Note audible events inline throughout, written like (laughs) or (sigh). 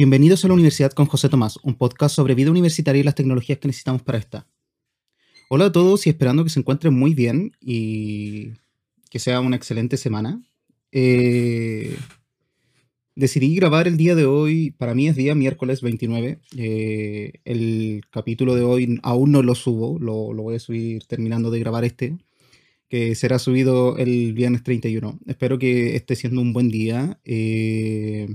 Bienvenidos a la Universidad con José Tomás, un podcast sobre vida universitaria y las tecnologías que necesitamos para esta. Hola a todos y esperando que se encuentren muy bien y que sea una excelente semana. Eh, decidí grabar el día de hoy, para mí es día miércoles 29. Eh, el capítulo de hoy aún no lo subo, lo, voy a subir terminando de grabar este, que será subido el viernes 31. Espero que esté siendo un buen día. Eh,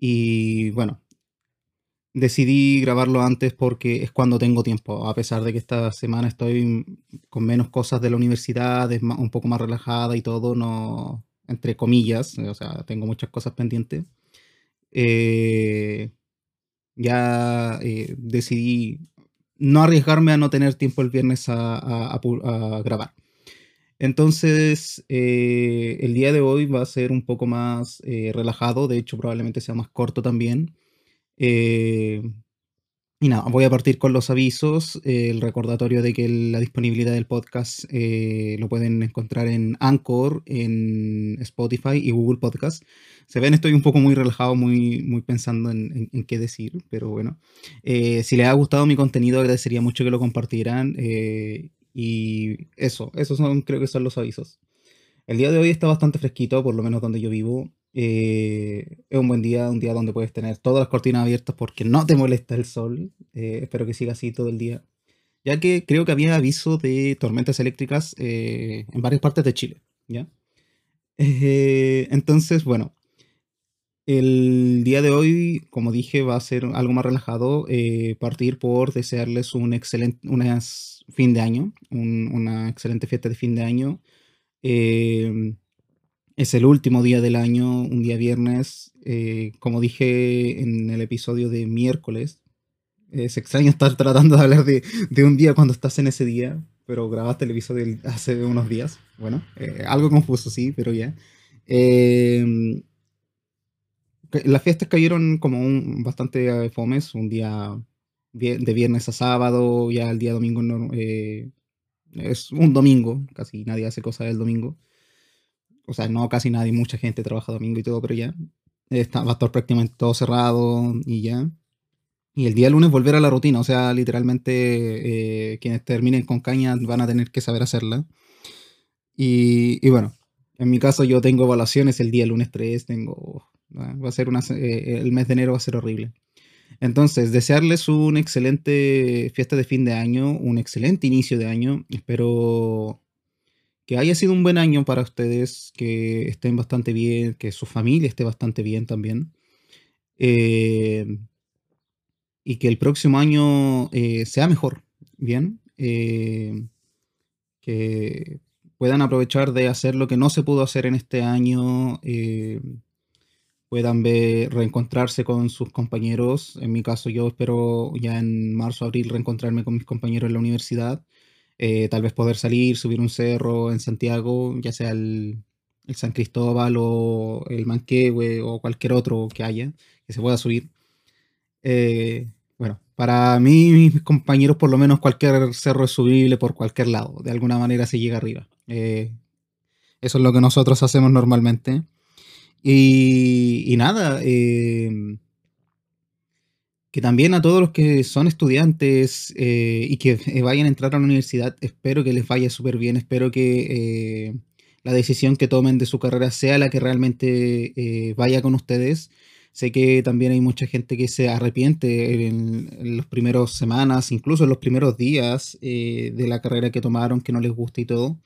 y bueno, decidí grabarlo antes porque es cuando tengo tiempo, a pesar de que esta semana estoy con menos cosas de la universidad, es un poco más relajada y todo, no, entre comillas, o sea, tengo muchas cosas pendientes. Eh, ya eh, decidí no arriesgarme a no tener tiempo el viernes a grabar. Entonces, eh, el día de hoy va a ser un poco más eh, relajado, de hecho probablemente sea más corto también. Eh, y nada, voy a partir con los avisos, el recordatorio de que la disponibilidad del podcast lo pueden encontrar en Anchor, en Spotify y Google Podcast. Se ven, estoy un poco muy relajado, muy, muy pensando en, en qué decir, pero bueno. si les ha gustado mi contenido, agradecería mucho que lo compartieran y eso, esos son, creo que son los avisos. El día de hoy está bastante fresquito, por lo menos donde yo vivo. Eh, es un buen día, un día donde puedes tener todas las cortinas abiertas porque no te molesta el sol. Eh, espero que siga así todo el día. Ya que creo que había aviso de tormentas eléctricas eh, en varias partes de Chile. ¿ya? entonces, bueno, el día de hoy, como dije, va a ser algo más relajado. partir por desearles un excelente, unas fin de año, una excelente fiesta de fin de año. Em, es el último día del año, un día viernes. Eh, como dije en el episodio de miércoles, es extraño estar tratando de hablar de, un día cuando estás en ese día, pero grabaste el episodio hace unos días. Bueno, eh, algo confuso, sí, pero ya. Em, las fiestas cayeron como un, bastante fomes, un día de viernes a sábado, ya el día domingo eh, es un domingo, casi nadie hace cosas el domingo. O sea, no casi nadie, mucha gente trabaja domingo y todo, pero ya está, va a estar prácticamente todo cerrado y ya. Y el día lunes volver a la rutina, o sea, literalmente eh, quienes terminen con caña van a tener que saber hacerla. Y, y, bueno, en mi caso yo tengo evaluaciones el día lunes 3, tengo, va a ser una, eh, el mes de enero va a ser horrible. Entonces, desearles un excelente fiesta de fin de año, un excelente inicio de año. Espero que haya sido un buen año para ustedes, que estén bastante bien, que su familia esté bastante bien también. Eh, y que el próximo año eh, sea mejor, ¿bien? Eh, que puedan aprovechar de hacer lo que no se pudo hacer en este año puedan ver, reencontrarse con sus compañeros. En mi caso, yo espero ya en marzo, abril reencontrarme con mis compañeros en la universidad. Eh, tal vez poder salir, subir un cerro en Santiago, ya sea el, San Cristóbal o el Manquehue o cualquier otro que haya, que se pueda subir. Eh, bueno, para mí, mis compañeros, por lo menos cualquier cerro es subible por cualquier lado. De alguna manera se llega arriba. Eh, eso es lo que nosotros hacemos normalmente. Y, nada, em, que también a todos los que son estudiantes eh, y que eh, vayan a entrar a la universidad, espero que les vaya súper bien, espero que eh, la decisión que tomen de su carrera sea la que realmente vaya con ustedes. Sé que también hay mucha gente que se arrepiente en, en las primeras semanas, incluso en los primeros días de la carrera que tomaron, que no les gusta y todo.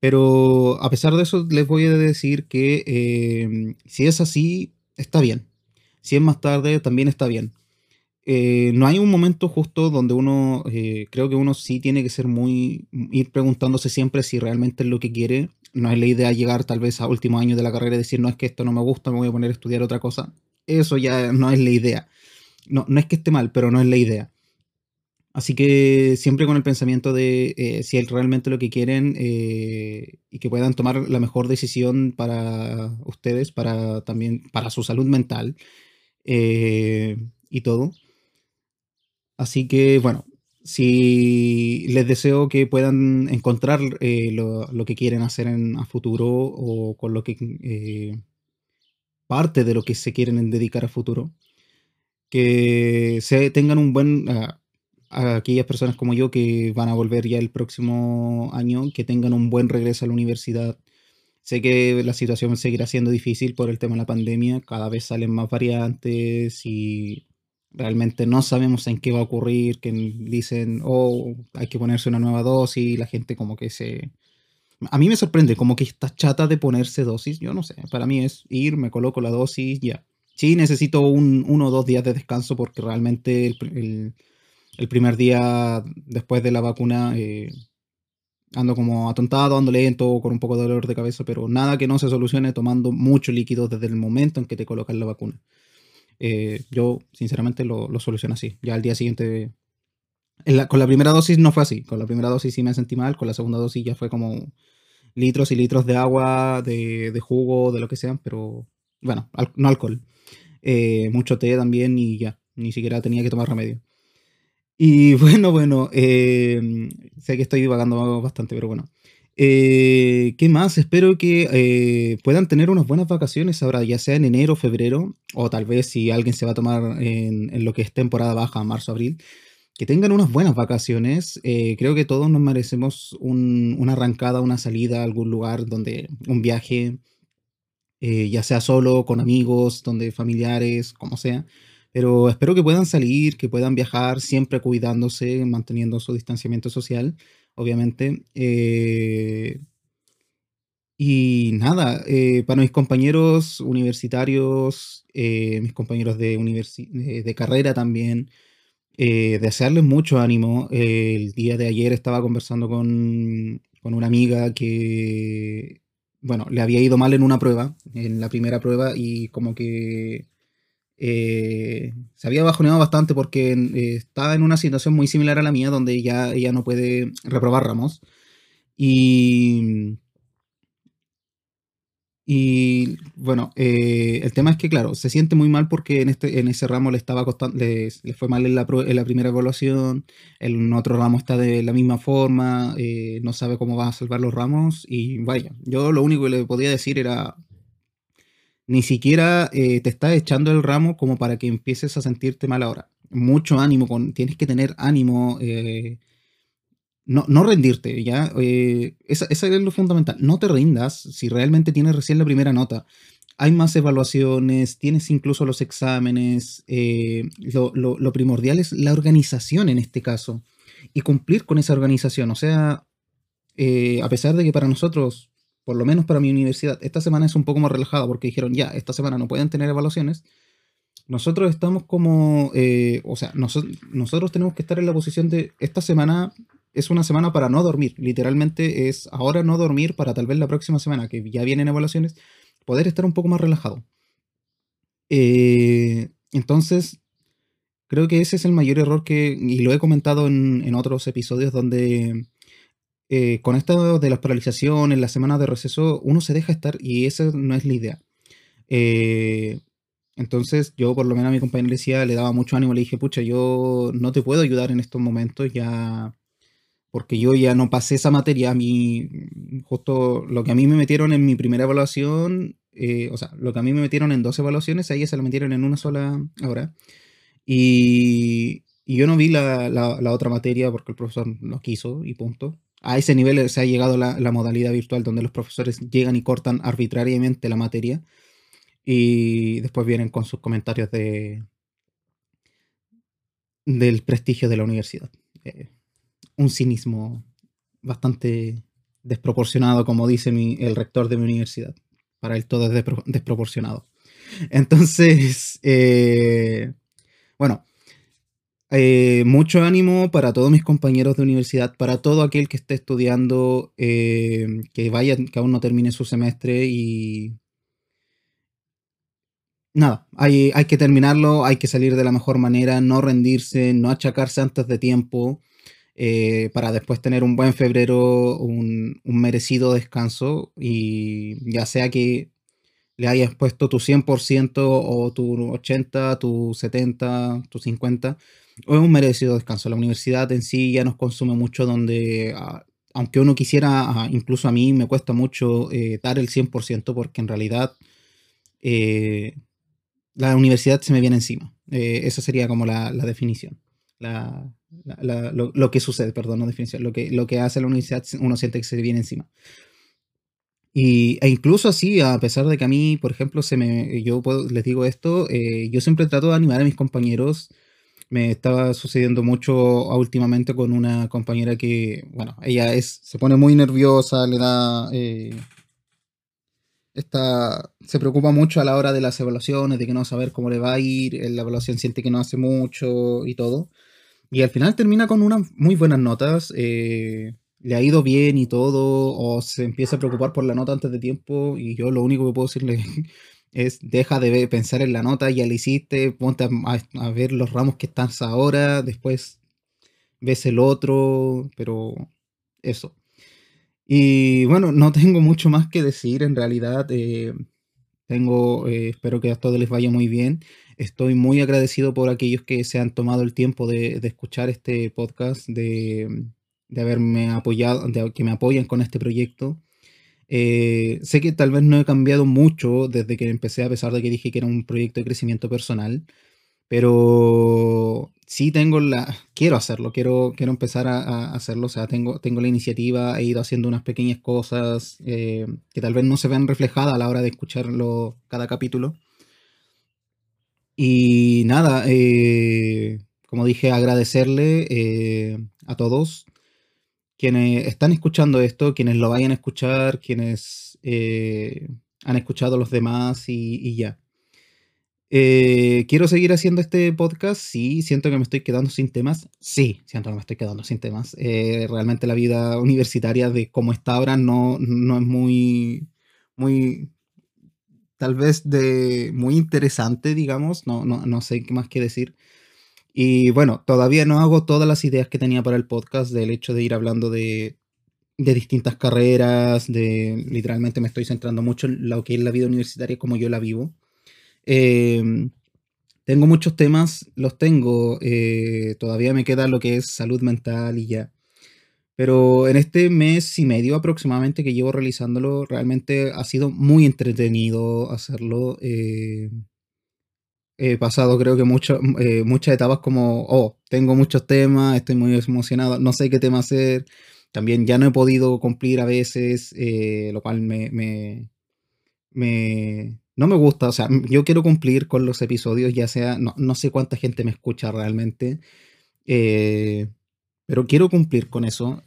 Pero a pesar de eso, les voy a decir que em, si es así, está bien. Si es más tarde, también está bien. Eh, no hay un momento justo donde uno, eh, creo que uno sí tiene que ser muy, ir preguntándose siempre si realmente es lo que quiere. No es la idea llegar tal vez a último año de la carrera y decir, no es que esto no me gusta, me voy a poner a estudiar otra cosa. Eso ya no es la idea. No, no es que esté mal, pero no es la idea. Así que siempre con el pensamiento de eh, si es realmente lo que quieren eh, y que puedan tomar la mejor decisión para ustedes, para también para su salud mental eh, y todo. Así que bueno, si les deseo que puedan encontrar lo, que quieren hacer en a futuro o con lo que parte de lo que se quieren dedicar a futuro. Que se tengan un buen, a, aquellas personas como yo que van a volver ya el próximo año, que tengan un buen regreso a la universidad. Sé que la situación seguirá siendo difícil por el tema de la pandemia, cada vez salen más variantes y realmente no sabemos en qué va a ocurrir, que dicen, oh, hay que ponerse una nueva dosis, la gente como que se... A mí me sorprende, como que está chata de ponerse dosis, yo no sé, para mí es ir, me coloco la dosis, ya. Sí, necesito un, uno o dos días de descanso porque realmente el, el, primer día después de la vacuna eh, ando como atontado, ando lento, con un poco de dolor de cabeza, pero nada que no se solucione tomando mucho líquido desde el momento en que te colocan la vacuna. Eh, yo, sinceramente, lo, lo soluciono así. Ya al día siguiente. con la primera dosis no fue así. Con la primera dosis sí me sentí mal. Con la segunda dosis ya fue como litros y litros de agua, de, de jugo, de lo que sea. Pero bueno, no alcohol. Eh, mucho té también y ya. Ni siquiera tenía que tomar remedio. Y (laughs) bueno, bueno, eh, sé que estoy divagando bastante, pero bueno. Eh, ¿Qué más? Espero que eh, puedan tener unas buenas vacaciones ahora, ya sea en enero, febrero, o tal vez si alguien se va a tomar en, lo que es temporada baja, marzo, abril, que tengan unas buenas vacaciones. Eh, creo que todos nos merecemos una arrancada, una salida a algún lugar donde un viaje, ya sea solo, con amigos, donde familiares, como sea. Pero espero que puedan salir, que puedan viajar, siempre cuidándose, manteniendo su distanciamiento social obviamente. Eh, y nada, eh, para mis compañeros universitarios, eh, mis compañeros de, de, carrera también, desearles mucho ánimo. el día de ayer estaba conversando con, con, una amiga que, bueno, le había ido mal en una prueba, en la primera prueba, y como que eh, se había bajoneado bastante porque eh, estaba en una situación muy similar a la mía, donde ya ella no puede reprobar ramos. Y, y bueno, eh, el tema es que, claro, se siente muy mal porque en, este, en ese ramo le estaba costando, le, fue mal en la, en la, primera evaluación, en otro ramo está de la misma forma, no sabe cómo va a salvar los ramos. Y vaya, yo lo único que le podía decir era ni siquiera eh, te está echando el ramo como para que empieces a sentirte mal ahora. Mucho ánimo, con, tienes que tener ánimo, eh, no, no, rendirte, ¿ya? Eh, esa, es lo fundamental. No te rindas si realmente tienes recién la primera nota. Hay más evaluaciones, tienes incluso los exámenes. Lo, lo, primordial es la organización en este caso y cumplir con esa organización. O sea, a pesar de que para nosotros por lo menos para mi universidad, esta semana es un poco más relajada porque dijeron, ya, esta semana no pueden tener evaluaciones. Nosotros estamos como, eh, o sea, nosotros tenemos que estar en la posición de, esta semana es una semana para no dormir, literalmente es ahora no dormir para tal vez la próxima semana, que ya vienen evaluaciones, poder estar un poco más relajado. Eh, entonces, creo que ese es el mayor error que, y lo he comentado en, en otros episodios donde eh, con esto de las paralizaciones, las semanas de receso, uno se deja estar y esa no es la idea. Eh, entonces yo por lo menos a mi compañero le decía, le daba mucho ánimo, le dije, pucha, yo no te puedo ayudar en estos momentos ya, porque yo ya no pasé esa materia, a mí, justo lo que a mí me metieron en mi primera evaluación, eh, o sea, lo que a mí me metieron en dos evaluaciones, a ella se la metieron en una sola ahora. Y, yo no vi la, otra materia porque el profesor no quiso y punto a ese nivel se ha llegado la, la, modalidad virtual donde los profesores llegan y cortan arbitrariamente la materia y después vienen con sus comentarios de del prestigio de la universidad. Eh, un cinismo bastante desproporcionado, como dice mi, el rector de mi universidad. Para él todo es desproporcionado. Entonces, eh, bueno, eh, mucho ánimo para todos mis compañeros de universidad, para todo aquel que esté estudiando, eh, que vaya, que aún no termine su semestre y... Nada, hay, hay que terminarlo, hay que salir de la mejor manera, no rendirse, no achacarse antes de tiempo, eh, para después tener un buen febrero, un, un merecido descanso y ya sea que le hayas puesto tu 100% o tu 80, tu 70, tu 50, es un merecido descanso. La universidad en sí ya nos consume mucho donde, ah, aunque uno quisiera, ah, incluso a mí me cuesta mucho eh, dar el 100% porque en realidad eh, la universidad se me viene encima. Eh, esa sería como la, definición. lo, que sucede, perdón, no definición. Lo que, lo que hace la universidad, uno siente que se viene encima. Y, e incluso así, a pesar de que a mí, por ejemplo, se me, yo les digo esto, eh, yo siempre trato de animar a mis compañeros. Me estaba sucediendo mucho últimamente con una compañera que, bueno, ella es, se pone muy nerviosa, le da... Eh, se preocupa mucho a la hora de las evaluaciones, de que no saber cómo le va a ir, la evaluación siente que no hace mucho y todo. Y al final termina con unas muy buenas notas. Eh, le ha ido bien y todo, o se empieza a preocupar por la nota antes de tiempo, y yo lo único que puedo decirle es deja de pensar en la nota, ya la hiciste, ponte a, ver los ramos que estás ahora, después ves el otro, pero eso. Y bueno, no (laughs) tengo mucho más que decir en realidad. Eh, tengo, eh, espero que a todos les vaya muy bien. Estoy muy agradecido por aquellos que se han tomado el tiempo de, escuchar este podcast, de, de haberme apoyado, de que me apoyan con este proyecto. Eh, sé que tal vez no he cambiado mucho desde que empecé, a pesar de que dije que era un proyecto de crecimiento personal, pero sí tengo la, quiero hacerlo, quiero, quiero empezar a, hacerlo, o sea, tengo, tengo la iniciativa, he ido haciendo unas pequeñas cosas eh, que tal vez no se vean reflejadas a la hora de escucharlo cada capítulo. Y nada, eh, como dije, agradecerle a todos quienes están escuchando esto, quienes lo vayan a escuchar, quienes eh, han escuchado a los demás y, ya. Eh, ¿Quiero seguir haciendo este podcast? Sí. ¿Siento que me estoy quedando sin temas? Sí, siento que me estoy quedando sin temas. Eh, realmente la vida universitaria de cómo está ahora no, no es muy, muy, tal vez de muy interesante, digamos. No, no, no sé qué más que decir. Y bueno, todavía no hago todas las ideas que tenía para el podcast del hecho de ir hablando de, distintas carreras, de literalmente me estoy centrando mucho en lo que es la vida universitaria como yo la vivo. Em, tengo muchos temas, los tengo, eh, todavía me queda lo que es salud mental y ya. Pero en este mes y medio aproximadamente que llevo realizándolo, realmente ha sido muy entretenido hacerlo. Eh, he pasado creo que mucho, eh, muchas etapas como, oh, tengo muchos temas, estoy muy emocionado, no sé qué tema hacer. También ya no he podido cumplir a veces, eh, lo cual me, me, no me gusta. O sea, yo quiero cumplir con los episodios, ya sea, no, sé cuánta gente me escucha realmente, eh, pero quiero cumplir con eso.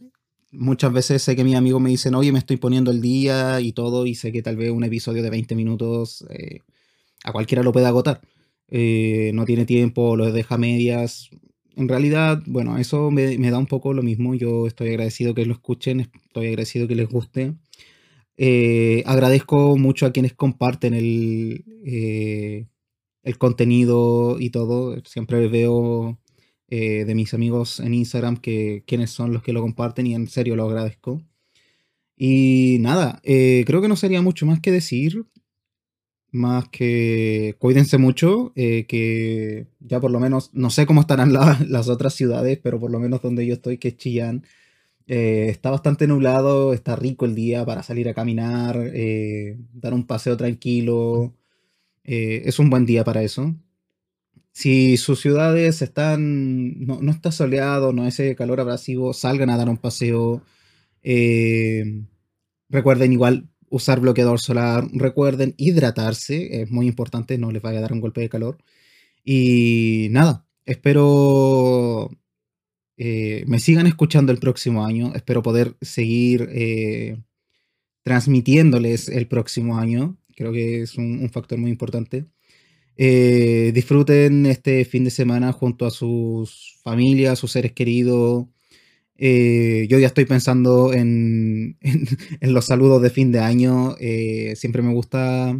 Muchas veces sé que mis amigos me dicen, oye, me estoy poniendo el día y todo, y sé que tal vez un episodio de 20 minutos a cualquiera lo puede agotar. Eh, no tiene tiempo, lo deja medias. En realidad, bueno, eso me, da un poco lo mismo. Yo estoy agradecido que lo escuchen, estoy agradecido que les guste. Eh, agradezco mucho a quienes comparten el, eh, el contenido y todo. Siempre veo de mis amigos en Instagram que quienes son los que lo comparten y en serio lo agradezco. Y nada, creo que no sería mucho más que decir más que cuídense mucho, eh, que ya por lo menos, no sé cómo estarán (laughs) las otras ciudades, pero por lo menos donde yo estoy, que es Chillán, eh, está bastante nublado, está rico el día para salir a caminar, eh, dar un paseo tranquilo, es un buen día para eso. Si sus ciudades están, no, no está soleado, no es ese calor abrasivo, salgan a dar un paseo. recuerden igual usar bloqueador solar. Recuerden hidratarse, es muy importante, no les vaya a dar un golpe de calor. Y nada, espero eh, me sigan escuchando el próximo año. Espero poder seguir eh, transmitiéndoles el próximo año. Creo que es un, factor muy importante. Eh, disfruten este fin de semana junto a sus familias, sus seres queridos. Eh, yo ya estoy pensando (laughs) en, los saludos de fin de año. Eh, siempre me gusta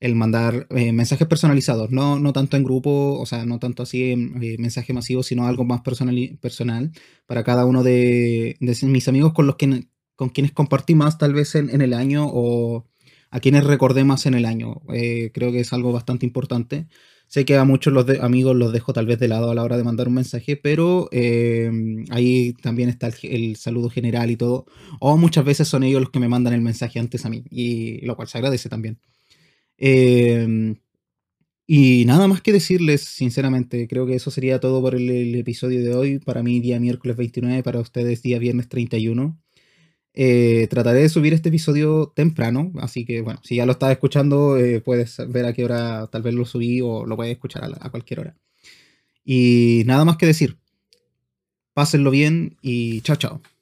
el mandar eh, mensajes personalizados, no, no tanto en grupo, o sea, no tanto así en mensaje masivo, sino algo más personal, personal para cada uno de, mis amigos con los que, con quienes compartí más tal vez en, en el año o a quienes recordé más en el año. creo que es algo bastante importante. Sé que a muchos los amigos los dejo tal vez de lado a la hora de mandar un mensaje, pero eh, ahí también está el, saludo general y todo. O muchas veces son ellos los que me mandan el mensaje antes a mí, y lo cual se agradece también. Em, y nada más que decirles, sinceramente, creo que eso sería todo por el, episodio de hoy. Para mí, día miércoles 29, para ustedes, día viernes 31. Eh, trataré de subir este episodio temprano, así que bueno, si ya lo estás escuchando, eh, puedes ver a qué hora tal vez lo subí o lo puedes escuchar a cualquier hora. Y nada más que decir. Pásenlo bien y chao, chao.